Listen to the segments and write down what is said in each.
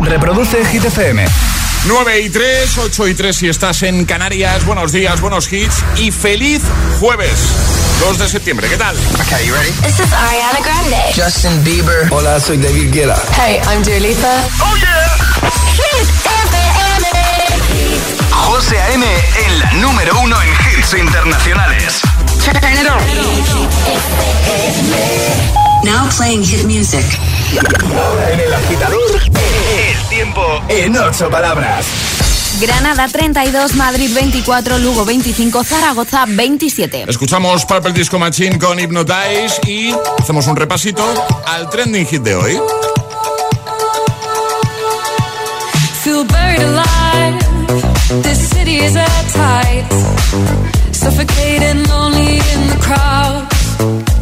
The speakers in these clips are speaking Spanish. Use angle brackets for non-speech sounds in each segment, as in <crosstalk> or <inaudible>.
Reproduce Hit FM. 9 y 3, 8 y 3 si estás en Canarias. Buenos días, buenos hits y feliz jueves 2 de septiembre. ¿Qué tal? Okay, you ready? This is Ariana Grande. Justin Bieber. Hola, soy David Guetta. Hey, I'm Dua Lipa. ¡Oh, yeah! Hit FM. José A.M. en la número uno en hits internacionales. Turn it on. Now playing hit music. En el agitador, el tiempo en ocho palabras. Granada 32, Madrid 24, Lugo 25, Zaragoza 27. Escuchamos Purple Disco Machine con Hypnotize y hacemos un repasito al trending hit de hoy. Feel buried alive. This city is at tight. Suffocating, lonely in the crowd.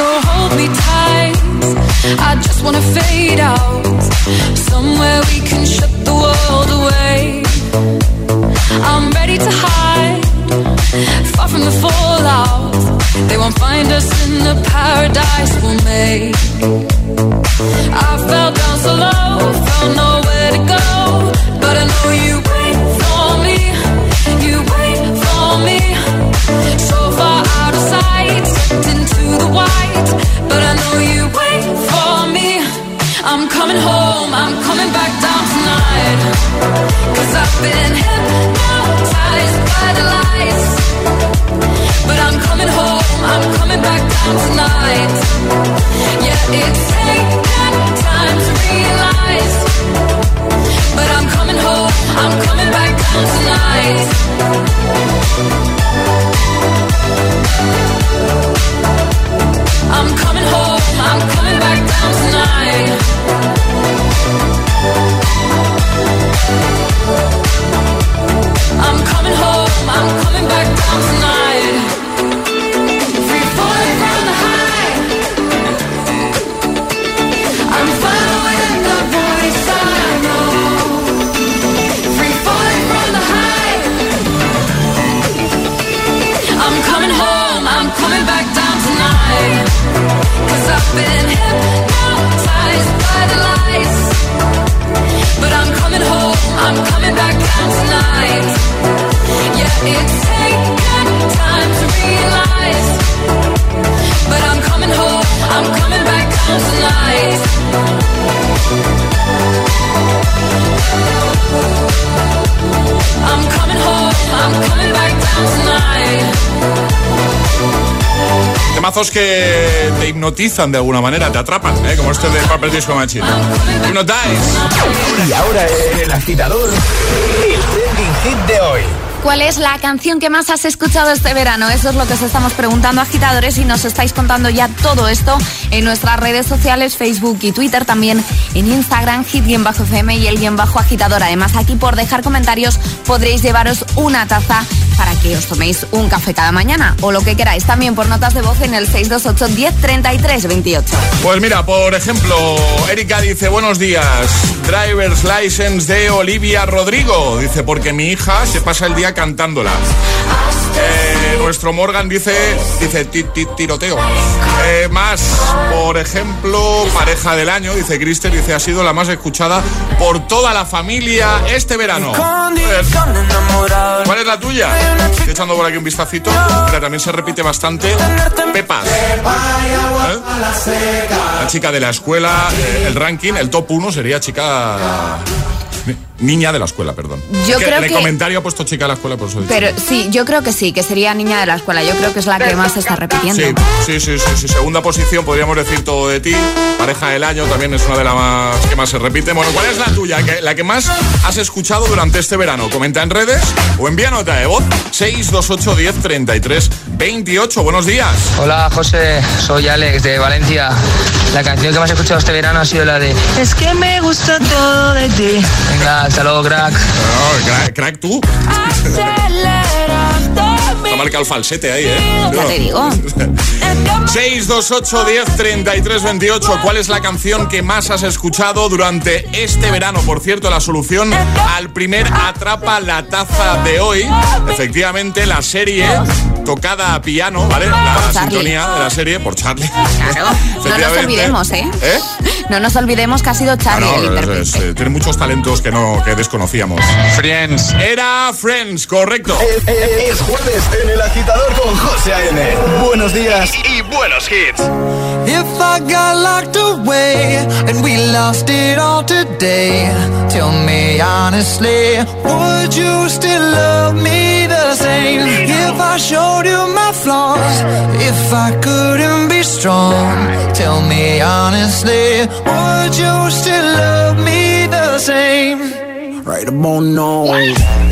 So hold me tight. I just wanna fade out. Somewhere we can shut the world away. Temazos que te hipnotizan de alguna manera, te atrapan, ¿eh? como este de Purple Disco Machine. Hypnotize. Y ahora en el agitador, el trending hit de hoy. ¿Cuál es la canción que más has escuchado este verano? Eso es lo que os estamos preguntando, agitadores, y nos estáis contando ya todo esto en nuestras redes sociales, Facebook y Twitter, también en Instagram, hit-fm y el guion agitador. Además, aquí por dejar comentarios podréis llevaros una taza para que os toméis un café cada mañana o lo que queráis. También por notas de voz en el 628 10 33 28. Pues mira, por ejemplo, Erika dice, buenos días, driver's license de Olivia Rodrigo. Dice, porque mi hija se pasa el día cantándola. Eh, nuestro Morgan dice, dice ti- ti- tiroteo. Eh, más, por ejemplo, pareja del año, dice Crister, dice, ha sido la más escuchada por toda la familia este verano. ¿Cuál es la tuya? Estoy echando por aquí un vistacito. Mira, también se repite bastante. Pepas. ¿Eh? La chica de la escuela, el ranking, el top 1 sería chica Niña de la escuela, perdón. Yo Que creo en el que- comentario ha puesto chica de la escuela, por eso he dicho. Pero sí, yo creo que sí, que sería niña de la escuela. Yo creo que es la que más se está repitiendo. Sí, sí, sí, sí, sí. Segunda posición, podríamos decir todo de ti. Pareja del año también es una de las más que más se repite. Bueno, ¿cuál es la tuya? La que más has escuchado durante este verano. Comenta en redes o envía nota de voz 628 10 33 28. Buenos días. Hola José, soy Alex de Valencia. La canción que más he escuchado este verano ha sido la de Es que me gusta todo de ti. Venga, hasta luego, crack. No, crack, crack tú. Te marca el falsete ahí, ¿eh? Ya te digo. 628 10 33 28. ¿Cuál es la canción que más has escuchado durante este verano? Por cierto, la solución al primer Atrapa la taza de hoy. Efectivamente, la serie tocada a piano, ¿vale? La sintonía de la serie por Charlie. Claro. No nos olvidemos, ¿eh? ¿Eh? No nos olvidemos que ha sido Ah, Charlie no, el es- intérprete. es, eh, tiene muchos talentos que no que desconocíamos. Friends. Era Friends, correcto. Es, es- es jueves en el agitador con José A.M. Buenos días y buenos hits. If I got locked away and we lost it all today, tell me honestly, would you still love me the same? If I showed you my flaws, if I couldn't be strong, tell me honestly, would you still love me the same? Right about now.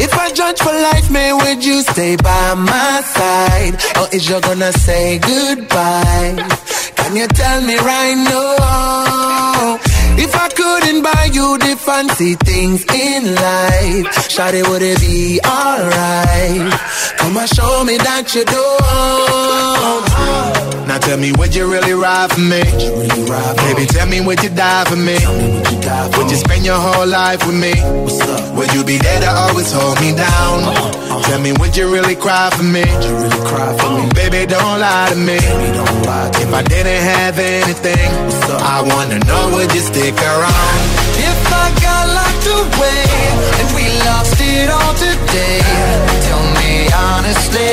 If I judge for life, man, would you stay by my side? Or is you gonna say goodbye? Can you tell me right now? If I couldn't buy you the fancy things in life, Shawty, would it be alright? Come and show me that you don't. Now tell me, would you really ride for me? Really ride Baby, tell me, would you die for me? Would you you spend your whole life with me? Would you be there to always hold me down? Uh-huh, uh-huh. Tell me, would you really cry for me? Would you really cry for me? Baby, don't lie to me. If I didn't have anything, I wanna know, would you stick around? If I got locked away and we lost it all today, tell me honestly,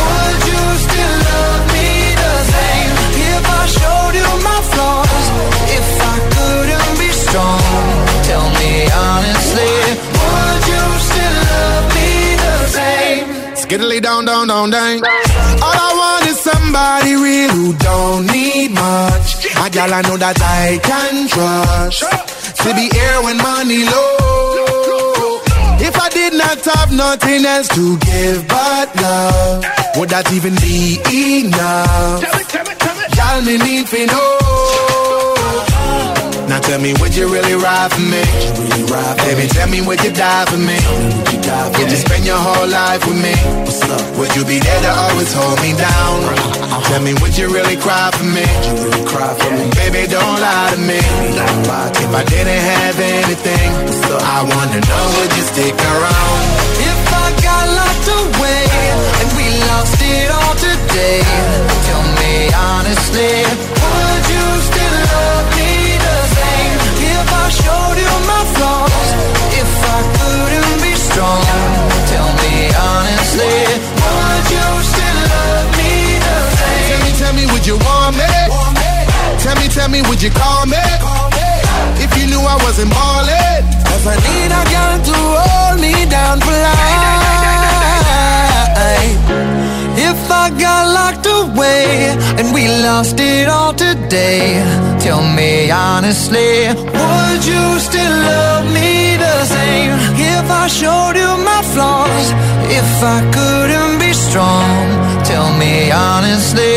would you still love me the same? If I showed you my flaws, if I couldn't be strong, tell me honestly, would you still love me the same? Skiddly down, down, down, down. All I want is somebody real who don't need much. A gal I know that I can trust. To be here when money low. If I did not have nothing else to give but love, would that even be enough? Y'all me need to know. Now tell me, would you really ride for me? Baby, tell me, would you die for me? Would you spend your whole life with me? Would you be there to always hold me down? Tell me, would you really cry for me? Baby, don't lie to me. If I didn't have anything, I wanna know, would you stick around? If I got locked away and we lost it all today, tell me honestly, would you still love me the same? If I showed you my flaws, if I couldn't be strong, tell me honestly, me, would you want me? Tell me, tell me, would you call me? If you knew I wasn't ballin', Cause I need a girl to hold me down for life. If I got locked away and we lost it all today, tell me honestly, would you still love me the same? If I showed you my flaws, if I couldn't be strong, tell me honestly,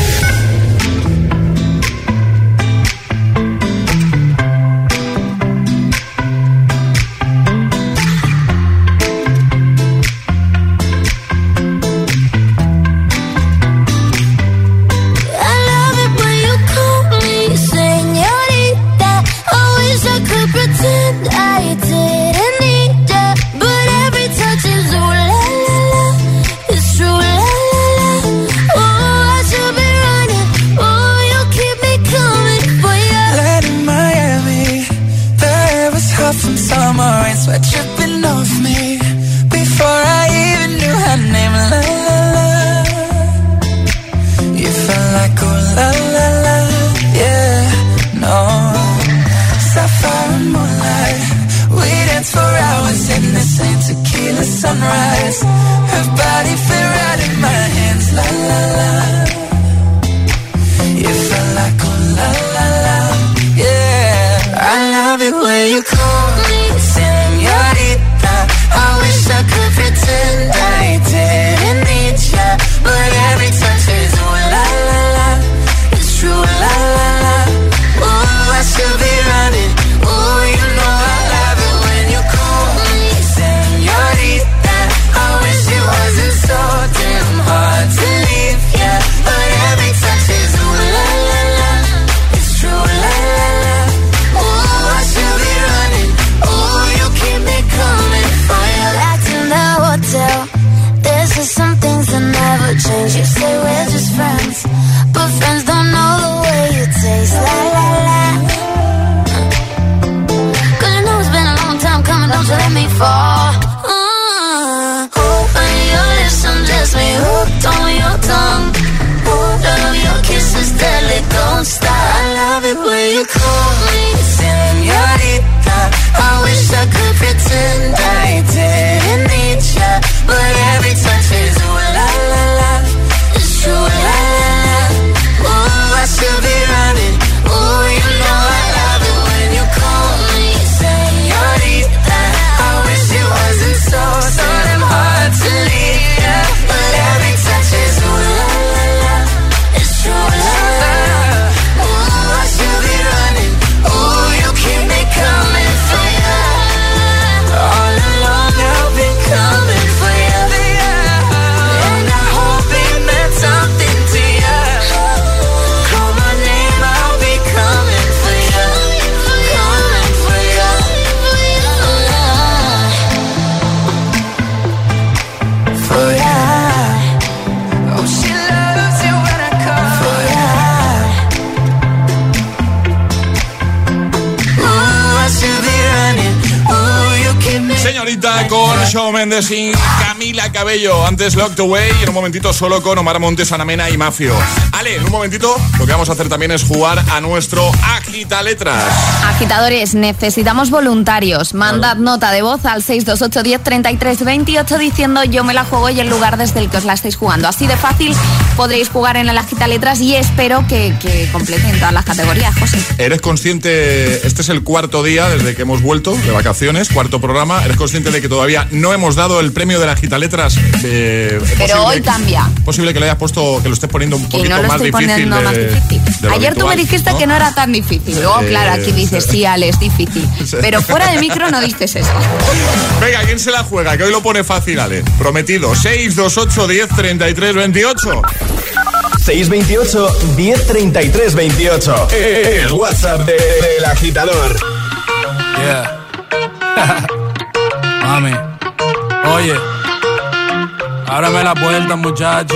Antes Locked Away y en un momentito solo con Omar Montes, Anamena y Mafio. Ale, en un momentito lo que vamos a hacer también es jugar a nuestro Agita Letras. Agitadores, necesitamos voluntarios. Mandad nota de voz al 628 10 33 28 diciendo yo me la juego y el lugar desde el que os la estáis jugando. Así de fácil podréis jugar en el Agita Letras y espero que, que completen todas las categorías, José. ¿Eres consciente? Este es el cuarto día desde que hemos vuelto de vacaciones, cuarto programa. ¿Eres consciente de que todavía no hemos dado el premio de la Gita Letras? Eh, Pero hoy cambia. Posible que lo hayas puesto, que lo estés poniendo un poquito no más difícil. poniendo de- más difícil. de lo Ayer tú me dijiste ¿no? que no era tan difícil. Luego, Eh, claro, aquí dices, sí. Ale, es difícil. <laughs> Pero fuera de micro no dices eso. Venga, ¿quién se la juega? Que hoy lo pone fácil, Ale. Prometido. 628 10 33 28. 628 1033 28. El WhatsApp de- del agitador. Yeah. <laughs> Mami, oye, ábrame la puerta, muchacha.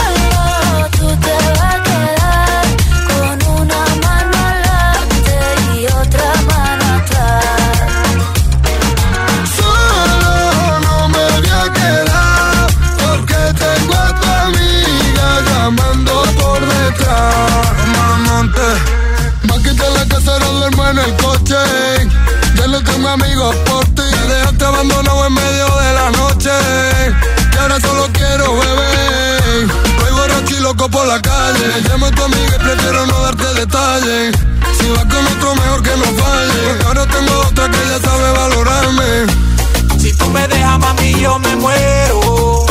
Si tú me dejas, mami, yo me muero.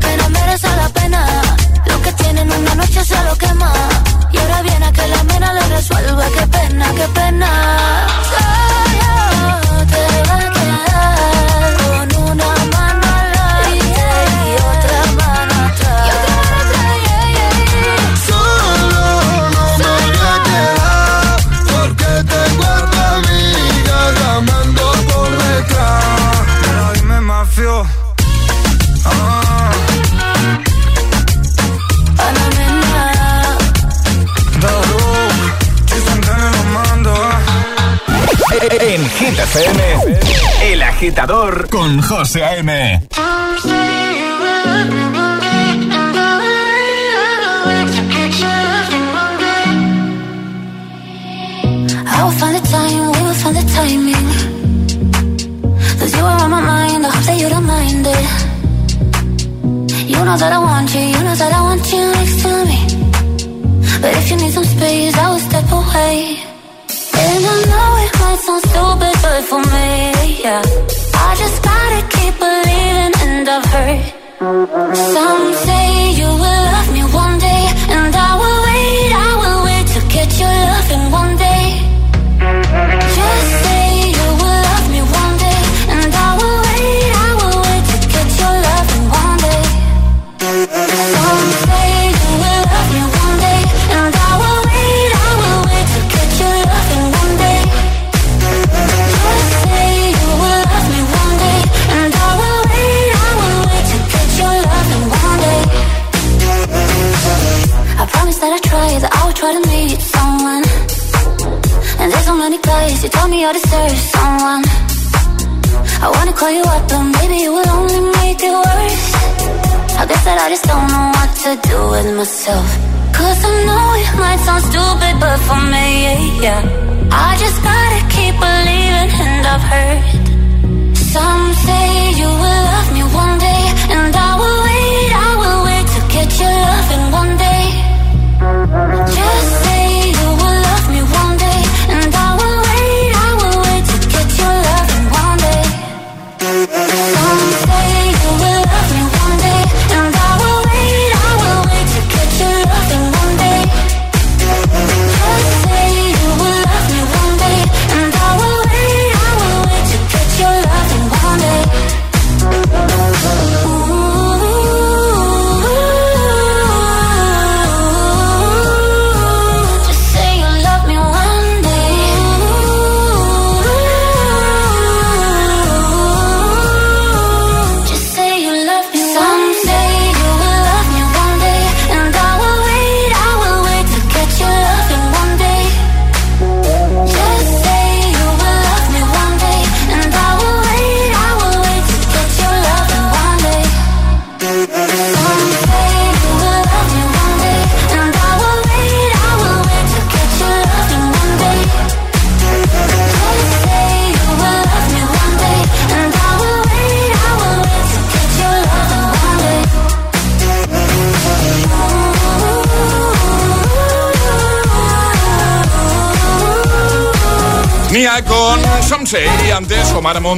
que no merece la pena. Lo que tienen una noche se lo quema. Y ahora viene a que la mena le resuelva. Qué pena, qué pena. Solo te va a quedar Agitador con José A.M. I will find the time, we will find the timing. Cause you are on my mind, I hope that you don't mind it. You know that I want you, you know that I want you next to me. But if you need some space, I will step away. Told me I deserve someone. I wanna call you up, but maybe you will only make it worse. I guess that I just don't know what to do with myself. Cause I know it might sound stupid, but for me, yeah. I just gotta keep believing,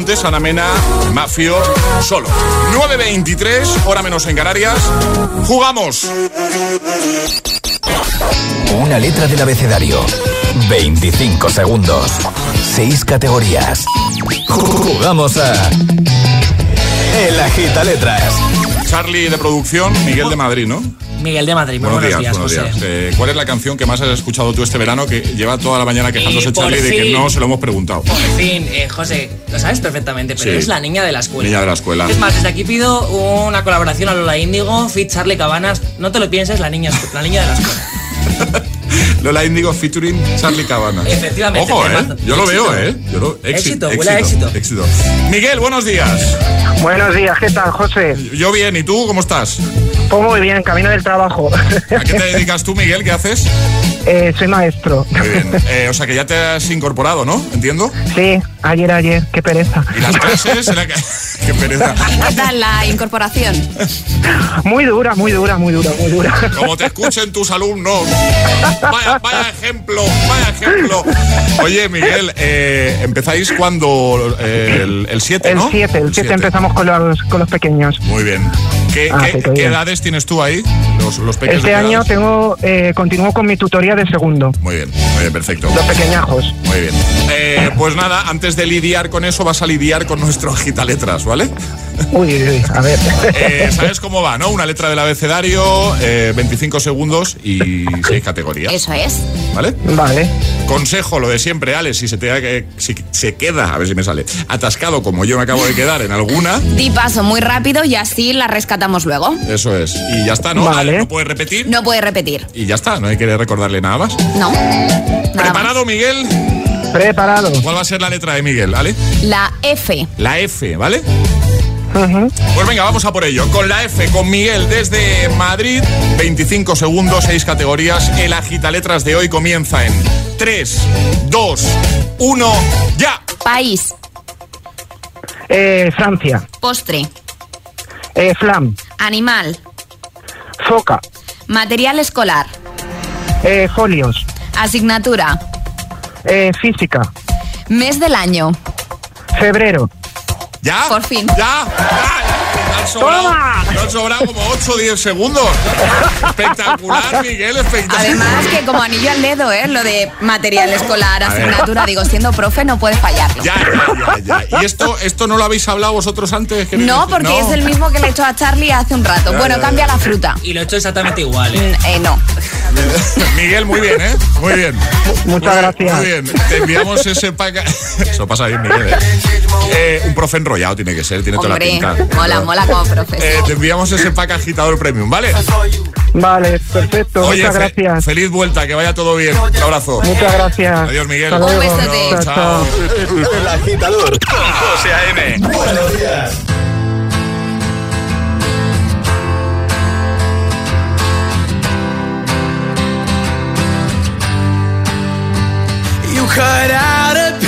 Omar Montes, Ana Mena, Mafio, solo. 9.23, hora menos en Canarias. ¡Jugamos! Una letra del abecedario. 25 segundos. 6 categorías. Jugamos a. El Agita Letras. Charlie de producción, Miguel de Madrid, ¿no? Miguel de Madrid, Buenos buenos, días, días, buenos José. días. Eh, ¿Cuál es la canción que más has escuchado tú este verano que lleva toda la mañana quejándose Charlie de que no se lo hemos preguntado? Por fin, eh, José, lo sabes perfectamente, pero Sí. es la niña de la escuela. Niña de la escuela. Es más, desde aquí pido una colaboración a Lola Índigo, Fit Charlie Cabanas. No te lo pienses, la niña, la niña de la escuela. <laughs> Lola Indigo featuring Charlie Cabanas. Efectivamente, Ojo, ¿eh? Yo lo Éxito. veo, ¿eh? Yo lo- Éxito, éxi- huele a éxito. éxito. Miguel, buenos días. Buenos días, ¿qué tal, José? Yo bien, ¿y tú cómo estás? Pues muy bien, camino del trabajo. ¿A qué te dedicas tú, Miguel? ¿Qué haces? <laughs> Eh, soy maestro. Muy bien. Eh, o sea que ya te has incorporado, ¿no? ¿Entiendo? Sí, ayer, ayer, qué pereza. ¿Y las clases? <laughs> Era. <laughs> Qué pereza. ¿Qué tal la incorporación? Muy dura, muy dura, muy dura, muy dura. Como te escuchen tus alumnos. Vaya, vaya ejemplo, vaya ejemplo. Oye, Miguel, eh, empezáis cuando eh, el- el 7, El ¿no? 7, el 7 siete. empezamos con los, con los pequeños. Muy bien. ¿Qué, Ah, qué- qué edades tienes tú ahí? Los, los pequeños. Este año tengo, eh, continúo con mi tutoría de segundo. Muy bien, muy bien, perfecto. Los pequeñajos. Muy bien. Eh, pues nada, antes de lidiar con eso, vas a lidiar con nuestro agitaletras, ¿vale? Uy, uy, uy, a ver. <laughs> Eh, ¿Sabes cómo va, no? Una letra del abecedario, eh, 25 segundos y 6 categorías. Eso es. ¿Vale? Vale. Consejo, lo de siempre, Alex, si se te que, si se queda, a ver si me sale, atascado como yo me acabo de quedar en alguna, Di paso muy rápido y así la rescatamos luego. eso es. Y ya está, ¿no? Vale. No puedes repetir No puede repetir. y ya está, no hay que recordarle nada más. No. Nada ¿Preparado, Miguel? Preparado. ¿Cuál va a ser la letra de Miguel, ¿vale? La F. La F, ¿vale? Pues venga, vamos a por ello. Con la F, con Miguel desde Madrid, 25 segundos, 6 categorías. El agita letras de hoy comienza en 3, 2, 1, ya. País. Eh, Francia. Postre. Eh, Flam. Animal. Foca. Material escolar. Eh, folios. Asignatura. Eh, física. Mes del año. Febrero. ¿Ya? Por fin. ¿Ya? ¿Ya? Han sobrado, ¡Toma! te han sobrado como 8 o 10 segundos. Espectacular, <laughs> Miguel, espectacular. Además que como anillo al dedo, ¿eh? Lo de material escolar, asignatura. Digo, siendo profe no puede fallarlo. Ya, ya, ya, ya. ¿Y esto, esto no lo habéis hablado vosotros antes? No, porque es el mismo que le he hecho a Charlie hace un rato. Ya, bueno, ya, cambia ya. la fruta. Y lo he hecho exactamente igual, ¿eh? Mm, eh, no. <laughs> Miguel, muy bien, ¿eh? Muy bien. Muchas Muy- gracias. Muy bien. Te enviamos ese pack. <laughs> Eso pasa bien, Miguel, ¿eh? Eh, un profe enrollado tiene que ser, tiene toda la pinta. mola, mola como profesor. Eh, te enviamos ese pack agitador premium, ¿vale? Vale, perfecto. Oye, Muchas fe- gracias. feliz vuelta, que vaya todo bien. Un abrazo. Muchas gracias. Adiós, Miguel. Hasta luego. Un besote. Chao, chao. El agitador con José A.M. Buenos días. You cut out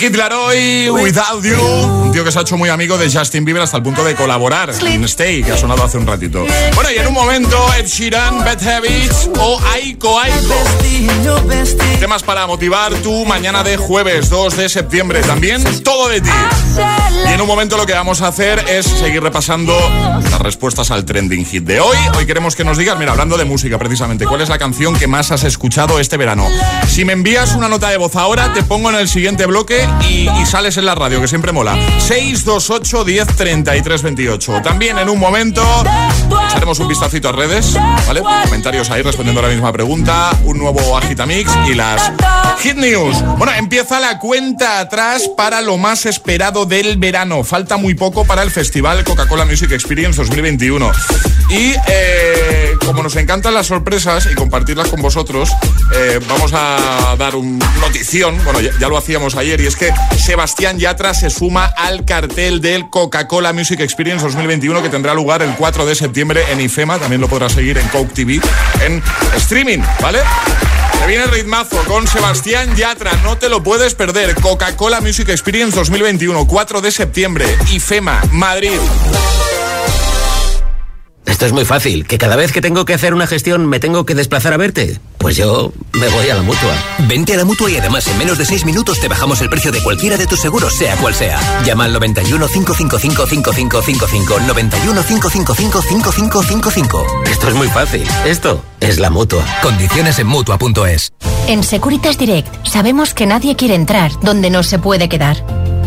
Kid Laroi, Without You, un tío que se ha hecho muy amigo de Justin Bieber hasta el punto de colaborar en Stay, que ha sonado hace un ratito. Bueno, y en un momento, Ed Sheeran, Bad Habits o Aiko Aiko. Temas para motivar tu mañana de jueves 2 de septiembre. También todo de ti. Y en un momento lo que vamos a hacer es seguir repasando las respuestas al trending hit de hoy. Hoy queremos que nos digas, mira, hablando de música precisamente, ¿cuál es la canción que más has escuchado este verano? Si me envías una nota de voz ahora, te pongo en el siguiente bloque y, sales en la radio, que siempre mola. 628 10 33 28. También en un momento echaremos un vistacito a redes, ¿vale? Comentarios ahí respondiendo a la misma pregunta, un nuevo Agitamix y las Hit News. Bueno, empieza la cuenta atrás para lo más esperado del verano. Falta muy poco para el Festival Coca-Cola Music Experience 2021. Y eh, como nos encantan las sorpresas y compartirlas con vosotros, eh, vamos a dar un notición. Bueno, ya, ya lo hacíamos ayer y es que Sebastián Yatra se suma al cartel del Coca-Cola Music Experience 2021 que tendrá lugar el 4 de septiembre en IFEMA. También lo podrás seguir en Coke TV en streaming, ¿vale? Se viene el ritmazo con Sebastián Yatra, no te lo puedes perder. Coca-Cola Music Experience 2021, 4 de septiembre, IFEMA, Madrid. Esto es muy fácil, que cada vez que tengo que hacer una gestión me tengo que desplazar a verte. Pues yo me voy a la mutua. Vente a la mutua y además en menos de 6 minutos te bajamos el precio de cualquiera de tus seguros, sea cual sea. Llama al 91 555 5555 91 555 5555. Esto es muy fácil. Esto es la mutua. Condiciones en mutua.es. En Securitas Direct sabemos que nadie quiere entrar donde no se puede quedar.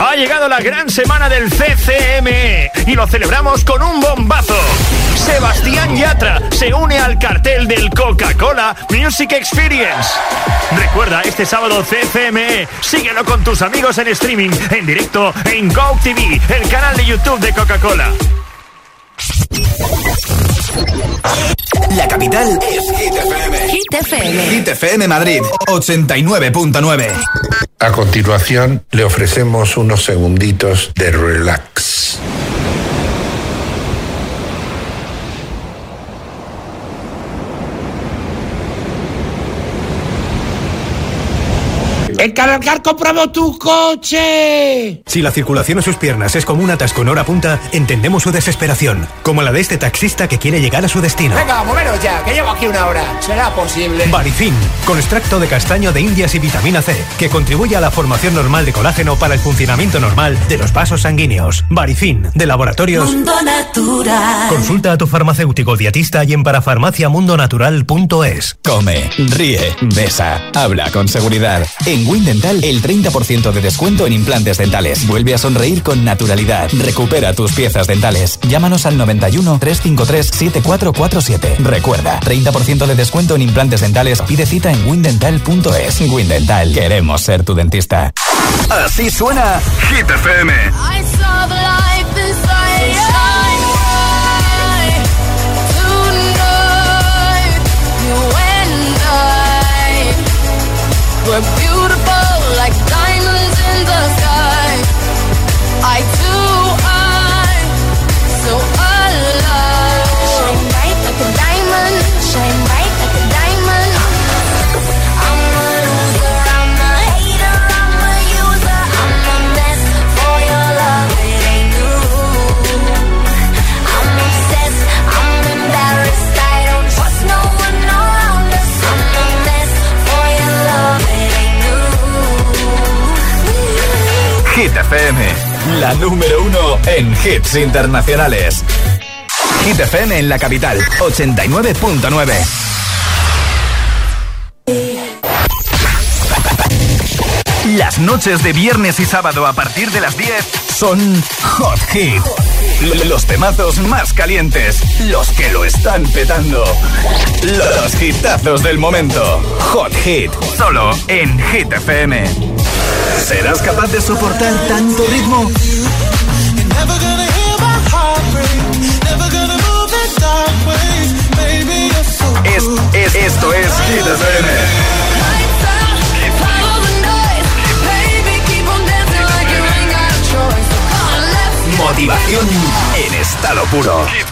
Ha llegado la gran semana del CCME y lo celebramos con un bombazo. Sebastián Yatra se une al cartel del Coca-Cola Music Experience. Recuerda, este sábado CCME, síguelo con tus amigos en streaming, en directo en Go TV, el canal de YouTube de Coca-Cola. La capital es Hit FM. Hit FM. Hit FM Madrid, 89.9. A continuación, le ofrecemos unos segunditos de relax. ¡El Cargar compramos tu coche! Si la circulación en sus piernas es como un atasco en hora punta, entendemos su desesperación, como la de este taxista que quiere llegar a su destino. Venga, moveros ya, que llevo aquí una hora. ¿Será posible? Barifin, con extracto de castaño de indias y vitamina C, que contribuye a la formación normal de colágeno para el funcionamiento normal de los vasos sanguíneos. Barifin, de laboratorios. Mundo Natural. Consulta a tu farmacéutico dietista y en parafarmaciamundonatural.es. Come, ríe, besa, habla con seguridad. En Windental, el 30% de descuento en implantes dentales. Vuelve a sonreír con naturalidad. Recupera tus piezas dentales. Llámanos al 91 353 7447. Recuerda, 30% de descuento en implantes dentales. Pide cita en windental.es. Windental, queremos ser tu dentista. Así suena Hit FM. FM, la número uno en hits internacionales. Hit FM en la capital, 89.9. Las noches de viernes y sábado a partir de las 10 son Hot Hit. Los temazos más calientes, los que lo están petando. Los hitazos del momento. Hot Hit, solo en Hit FM. ¿Serás capaz de soportar tanto ritmo? Es, es, esto es Hit FM. Follow the noise, baby, keep on dancing like you ain't got a choice. Come on, let's Motivación en estado puro.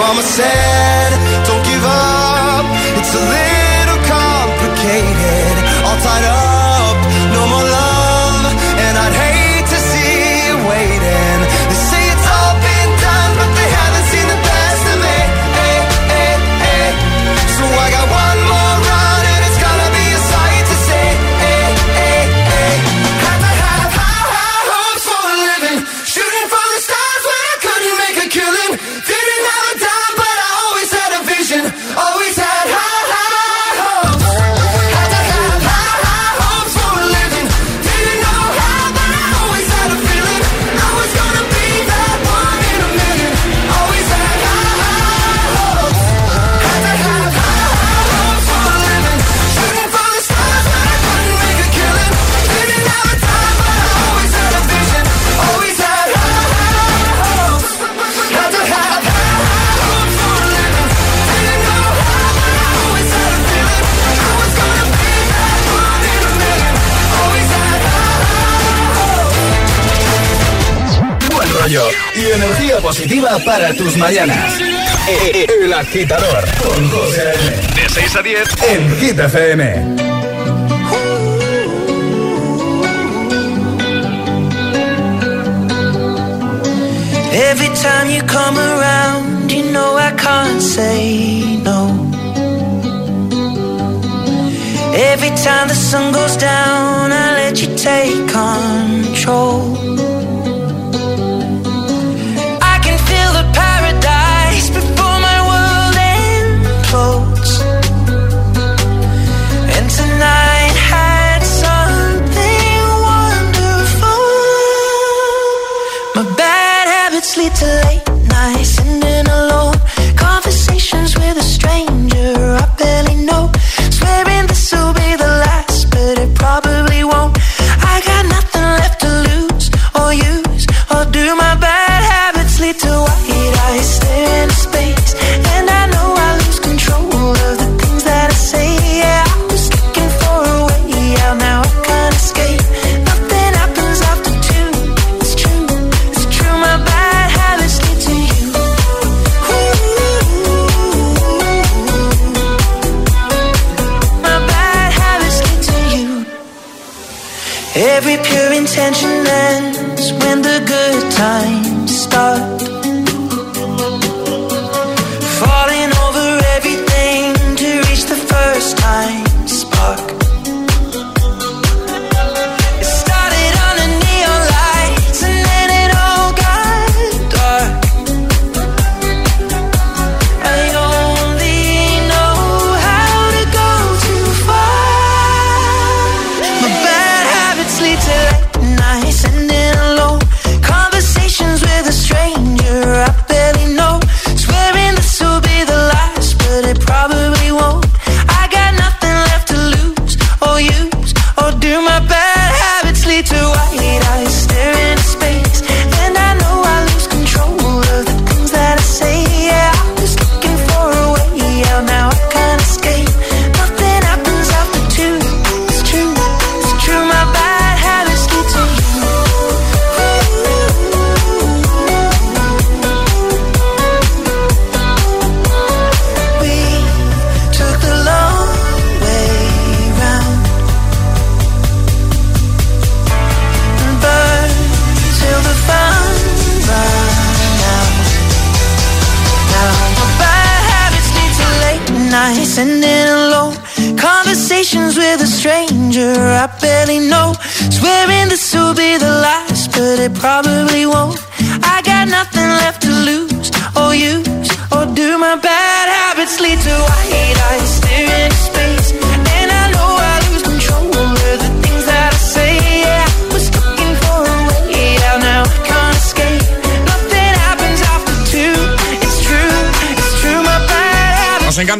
Mama said, don't give up, it's a little positiva para tus mañanas. El agitador con José. De 6 a 10 en Hit FM. Every time you come around, you know I can't say no. Every time the sun goes down, I let you take control.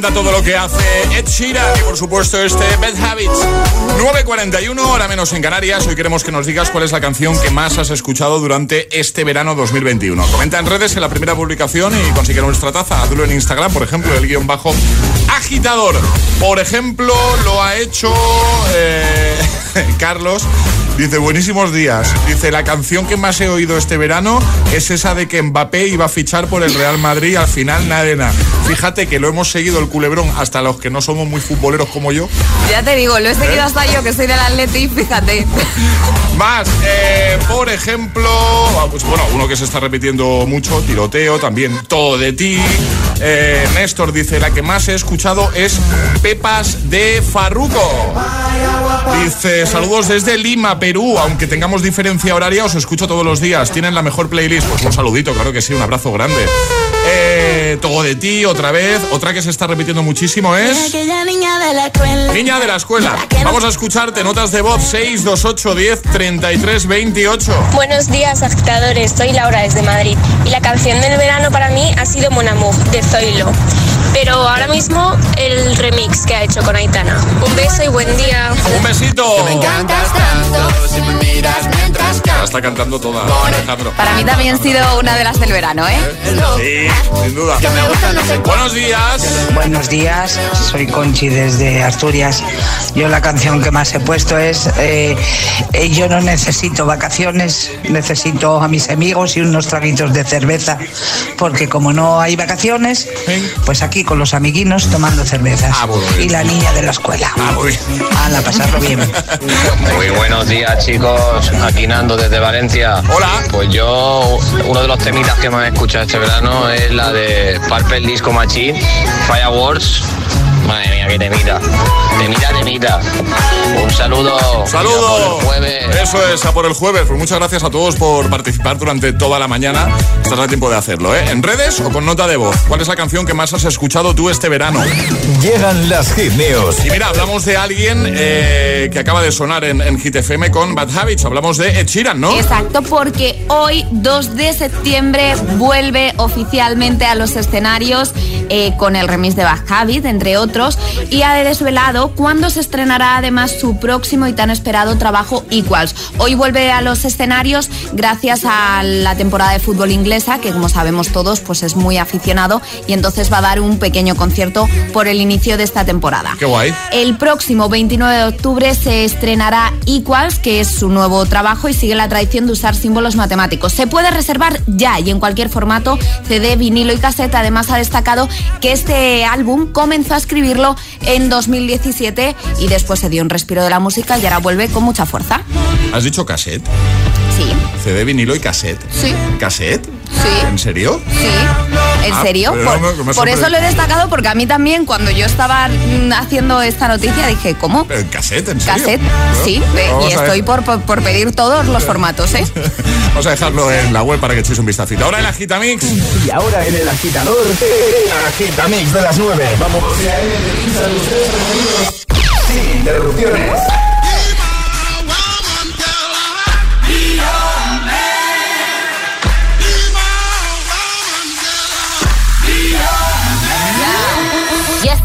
Encanta todo lo que hace Ed Sheeran y por supuesto este Bad Habits. 9.41, hora menos en Canarias. Hoy queremos que nos digas cuál es la canción que más has escuchado durante este verano 2021. Comenta en redes en la primera publicación y consigue nuestra taza. Hazlo en Instagram, por ejemplo, el guion bajo agitador. Por ejemplo, lo ha hecho eh, <laughs> Carlos. Dice, buenísimos días. Dice, la canción que más he oído este verano es esa de que Mbappé iba a fichar por el Real Madrid y al final nada de nada. Fíjate que lo hemos seguido el culebrón hasta los que no somos muy futboleros como yo. Ya te digo, lo he seguido hasta yo, que soy del Atleti, fíjate. Más, eh, por ejemplo, ah, pues bueno, uno que se está repitiendo mucho, tiroteo, también todo de ti. Eh, Néstor dice, la que más he escuchado es Pepas de Farruco. Dice, saludos desde Lima, Aunque tengamos diferencia horaria, os escucho todos los días. Tienen la mejor playlist. Pues un saludito, claro que sí, un abrazo grande. Eh, todo de ti, otra vez. Otra que se está repitiendo muchísimo es... Aquella niña de la escuela. Niña de la escuela. Vamos a escucharte notas de voz 628 10 33 28. Buenos días, agitadores. Soy Laura desde Madrid. Y la canción del verano para mí ha sido Mon Amour, de Zoilo. Pero ahora mismo el remix que ha hecho con Aitana. Un beso y buen día. Un besito. Me encantas tanto si me miras mientras Ya está cantando toda Alejandro. Para mí también ha sido una de las del verano, ¿eh? Sí, sin duda. Buenos días. Buenos días, soy Conchi desde Asturias. Yo la canción que más he puesto es eh, eh, Yo no necesito vacaciones, necesito a mis amigos y unos traguitos de cerveza, porque como no hay vacaciones, pues aquí con los amiguinos tomando cervezas. y la niña de la escuela. Ah, la pasarlo bien. <laughs> Muy buenos días chicos, aquí Nando desde Valencia. Hola. Pues yo, uno de los temitas que más he escuchado este verano es la de Purple Disco Machine, Fireworks. Qué temita. Temita, temita. Un saludo. Saludo. Y a por el jueves. Eso es, a por el jueves. Pues muchas gracias a todos por participar durante toda la mañana. Estás a tiempo de hacerlo, ¿eh? ¿En redes o con nota de voz? ¿Cuál es la canción que más has escuchado tú este verano? Llegan las hit news. Y mira, hablamos de alguien eh, que acaba de sonar en, en Hit FM con Bad Habits. Hablamos de Ed Sheeran, ¿no? Exacto, porque hoy, 2 de septiembre, vuelve oficialmente a los escenarios eh, con el remix de Bad Habit, entre otros, y ha desvelado cuándo se estrenará además su próximo y tan esperado trabajo Equals. Hoy vuelve a los escenarios gracias a la temporada de fútbol inglesa, que como sabemos todos, pues es muy aficionado y entonces va a dar un pequeño concierto por el inicio de esta temporada. Qué guay. El próximo 29 de octubre se estrenará Equals, que es su nuevo trabajo y sigue la tradición de usar símbolos matemáticos. Se puede reservar ya y en cualquier formato, CD, vinilo y cassette. Además ha destacado que este álbum comenzó a escribirlo en 2017 y después se dio un respiro de la música y ahora vuelve con mucha fuerza. ¿Has dicho cassette? Sí. CD, vinilo y cassette. Sí. ¿Cassette? Sí. ¿En serio? Sí, ¿en Ah, serio? Por, no, eso lo he destacado porque a mí también cuando yo estaba mm, haciendo esta noticia dije, ¿cómo? ¿En cassette? ¿En serio? Cassette, ¿No? sí, eh, Vamos y estoy por, por, por pedir todos los formatos, ¿eh? <laughs> Vamos a dejarlo en la web para que echéis un vistacito. Ahora en la Gitamix. Y ahora en el agitador, el agitamix de las 9. Vamos. Sin interrupciones.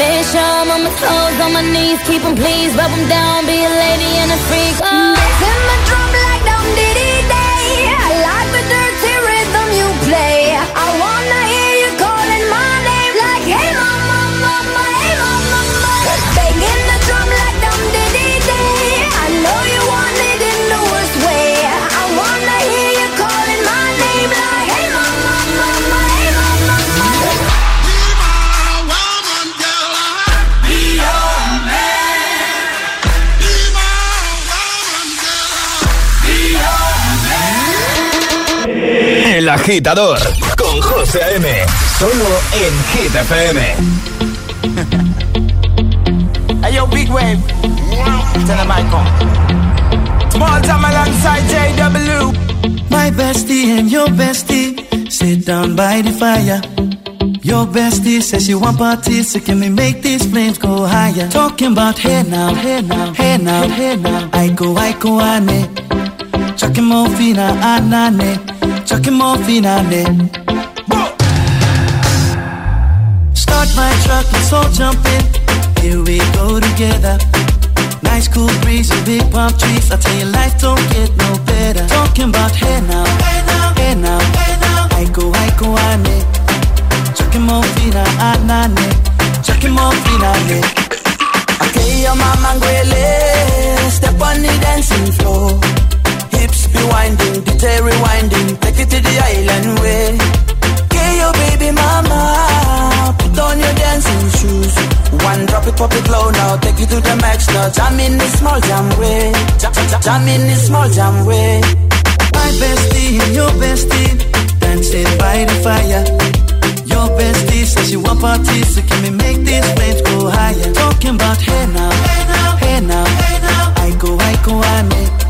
Make sure I'm on my toes, on my knees, keep him please, rub him down, be a lady and a freak. Oh. Beating the drum agitador con José A.M. Solo en Hit FM. <laughs> Hey yo, big wave. Tell them I come. Small time alongside JW. My bestie and your bestie sit down by the fire. Your bestie says you want parties, so can we make these flames go higher? Talking about hey now, hey now, hey now, hey now. I go, I go, ane. Chucking more fina, anane. Chucking more fina, ne. Start my truck, let's all jump in. Here we go together. Nice cool breeze and big palm trees. I tell you, life don't get no better. Talking about hey now, hey now, hey now, hey now. I go, I go, ane. Chucking more fina, anane. Chucking more fina, ne. Okay, your mama. Step on the dancing floor. Hips be winding, detail rewinding. Take it to the island way. Get your baby mama. Put on your dancing shoes. One drop it, pop it low now. Take it to the max now. Jam in this small jam way. Jam, jam, in this small jam way. My bestie and your bestie dancing by the fire. Your bestie says you want parties, so can we make these flames go higher? Talking about hey now, hey now, hey now, hey now. I go, I go, ane. Chucking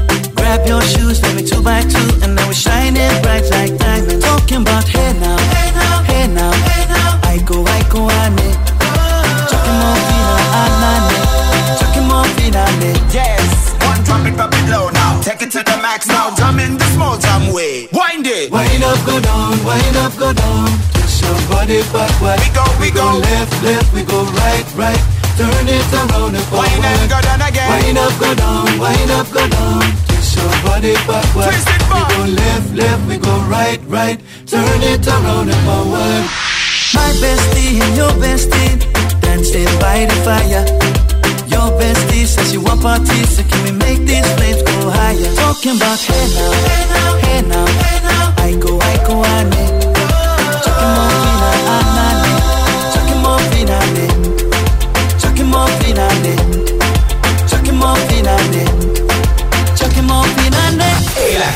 Grab your shoes, let me two by two, and now we're shining bright like diamonds. Talking about hey now, hey now, hey now, hey now. I go, I go, ane. Chucking more fina, anane. Eh? Chucking more fina, ne. Yes, one drop it, pop it low now Take it to the max now, drumming the small jam way Wind it Wind up, go down, wind up, go down. Twist your body backward. We go, we go. left, left, we go right, right. Turn it around and forward. Wind and go down again Wind up, go down, wind up, go down. Twist your body backward. Twist it back. We go left, left, we go right, right. Turn it around and forward. My bestie and your bestie dancing by the fire. Your bestie says you want parties, so can we make these flames go higher? Talking about hey now, hey now, hey now, hey now. I go, I go, ane. Chucking more fina, anane. Chucking more fina, ne. Chucking more fina,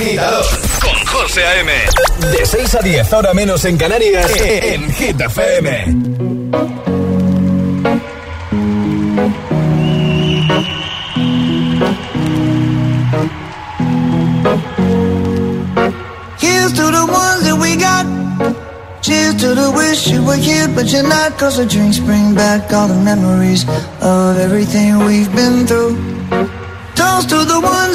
agitador con José A.M. De 6 a 10, ahora menos en Canarias, en Hit FM. Here's to the ones that we got. Cheers to the wish you were here, but you're not. Cause the drinks bring back all the memories of everything we've been through. Toast to the ones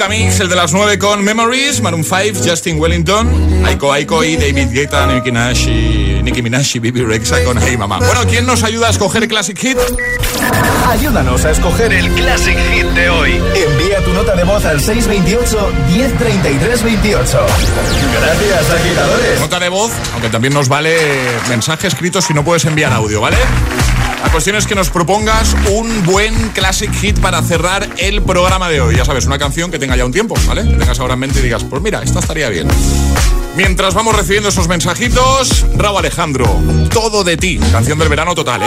Your. El de las 9 con Memories, Maroon 5, Justin Wellington, Aiko Aiko y David Guetta, Nicki Minaj y Nicki Minaj y Bibi Rexa con Hey Mama. Bueno, ¿quién nos ayuda a escoger Classic Hit? Ayúdanos a escoger el Classic Hit de hoy. Envía tu nota de voz al 628 1033 28. Gracias, agitadores. Nota de voz, aunque también nos vale mensaje escrito si no puedes enviar audio, ¿vale? La cuestión es que nos propongas un buen classic hit para cerrar el programa de hoy. Ya sabes, una canción que tenga ya un tiempo, ¿vale? Que tengas ahora en mente y digas, pues mira, esta estaría bien. Mientras vamos recibiendo esos mensajitos, Raúl Alejandro, todo de ti, canción del verano total, ¿eh?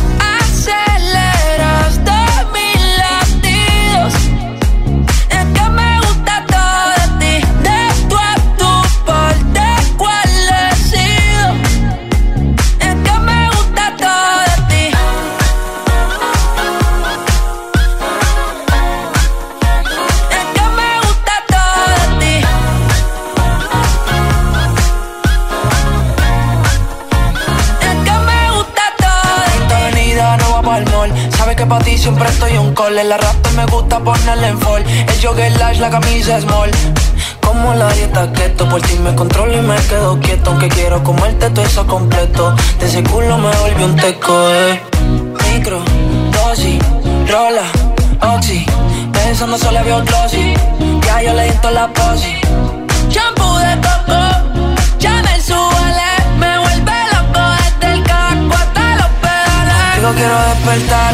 Siempre estoy un call. El arrastre me gusta ponerle en fall. El jogger lash, la camisa small. Como la dieta keto, por ti me controlo y me quedo quieto. Aunque quiero comerte todo eso completo. De ese culo me volvió un teco, eh. Micro, dosis, rola, oxi. Pensando solo veo glossy. Ya yo le di toda la posi. Shampoo de coco, ya me suele, me vuelve loco desde el casco hasta los pedales. Digo quiero despertar,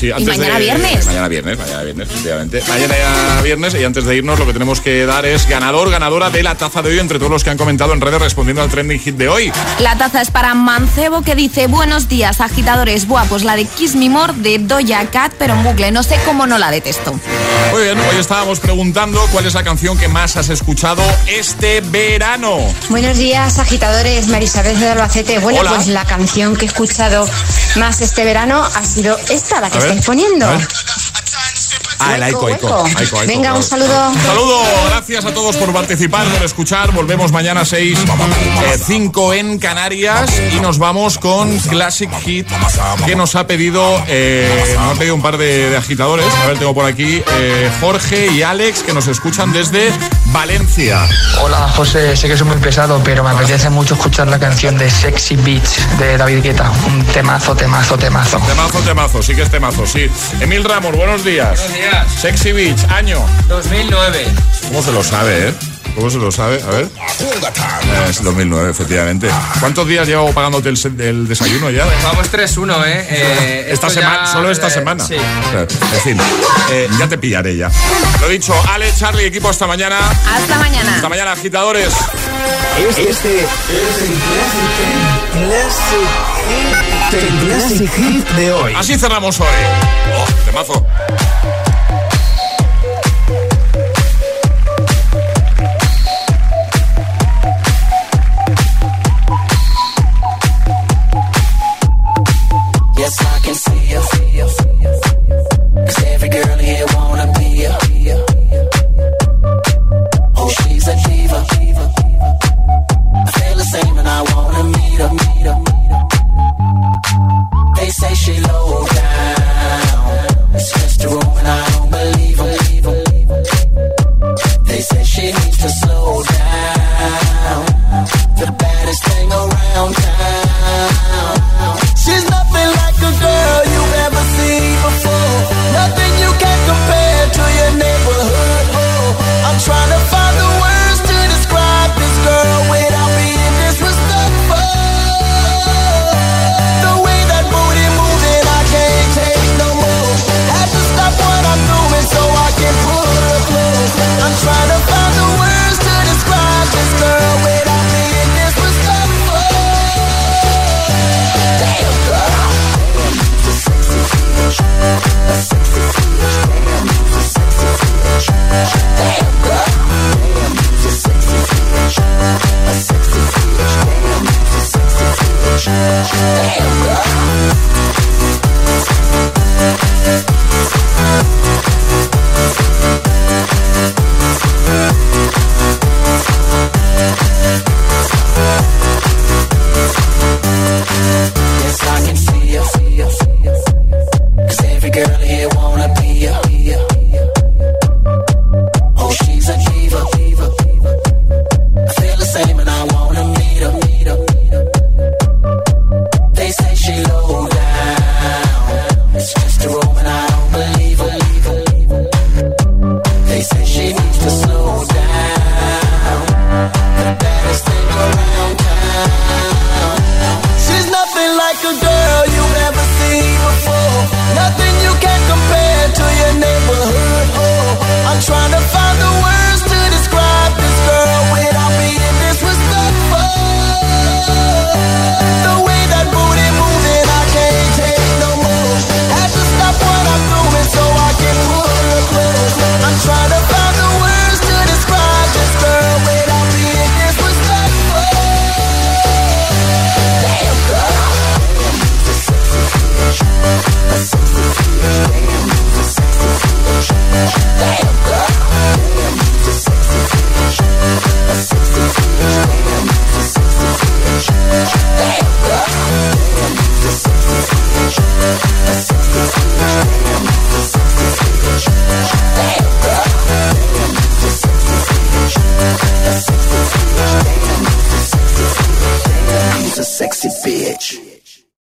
Sí. ¿Y mañana de- viernes? Mañana viernes, mañana viernes, efectivamente. Mañana ya viernes y antes de irnos lo que tenemos que dar es ganador, ganadora de la taza de hoy entre todos los que han comentado en redes respondiendo al trending hit de hoy. La taza es para Mancebo que dice Buenos días, agitadores. Buah, pues la de Kiss Me More de Doja Cat, pero en bucle. No sé cómo no la detesto. Muy bien, hoy estábamos preguntando cuál es la canción que más has escuchado este verano. Buenos días, agitadores. Marisabel de Albacete. Bueno, Hola. pues la canción que he escuchado más este verano ha sido esta, la que estáis poniendo. Ah, el Aiko, Venga, un saludo. Un saludo, gracias a todos por participar, por escuchar. Volvemos mañana a 6, 5 en Canarias y nos vamos con Classic Hit que nos ha pedido, eh, nos ha pedido un par de, de agitadores. A ver, tengo por aquí eh, Jorge y Alex que nos escuchan desde Valencia. Hola José, sé que soy muy pesado, pero me apetece mucho escuchar la canción de Sexy Beach de David Guetta. Un temazo, temazo, temazo. Temazo, temazo, sí que es temazo, sí. Emil Ramos, buenos días. Buenos días. Sexy Beach, año. 2009. ¿Cómo se lo sabe, eh? ¿Cómo se lo sabe? A ver. Es 2009, efectivamente. ¿Cuántos días llevo pagándote el, el desayuno ya? Vamos 3-1, ¿eh? Eh, esta semana, ya- solo esta semana. Sí. En fin, eh, ya te pillaré ya. Lo dicho, Ale, Charlie, equipo, hasta mañana. Hasta mañana. Hasta mañana, agitadores. Este es el Classic, el Classic Hit de hoy. Así cerramos hoy. Oh, temazo.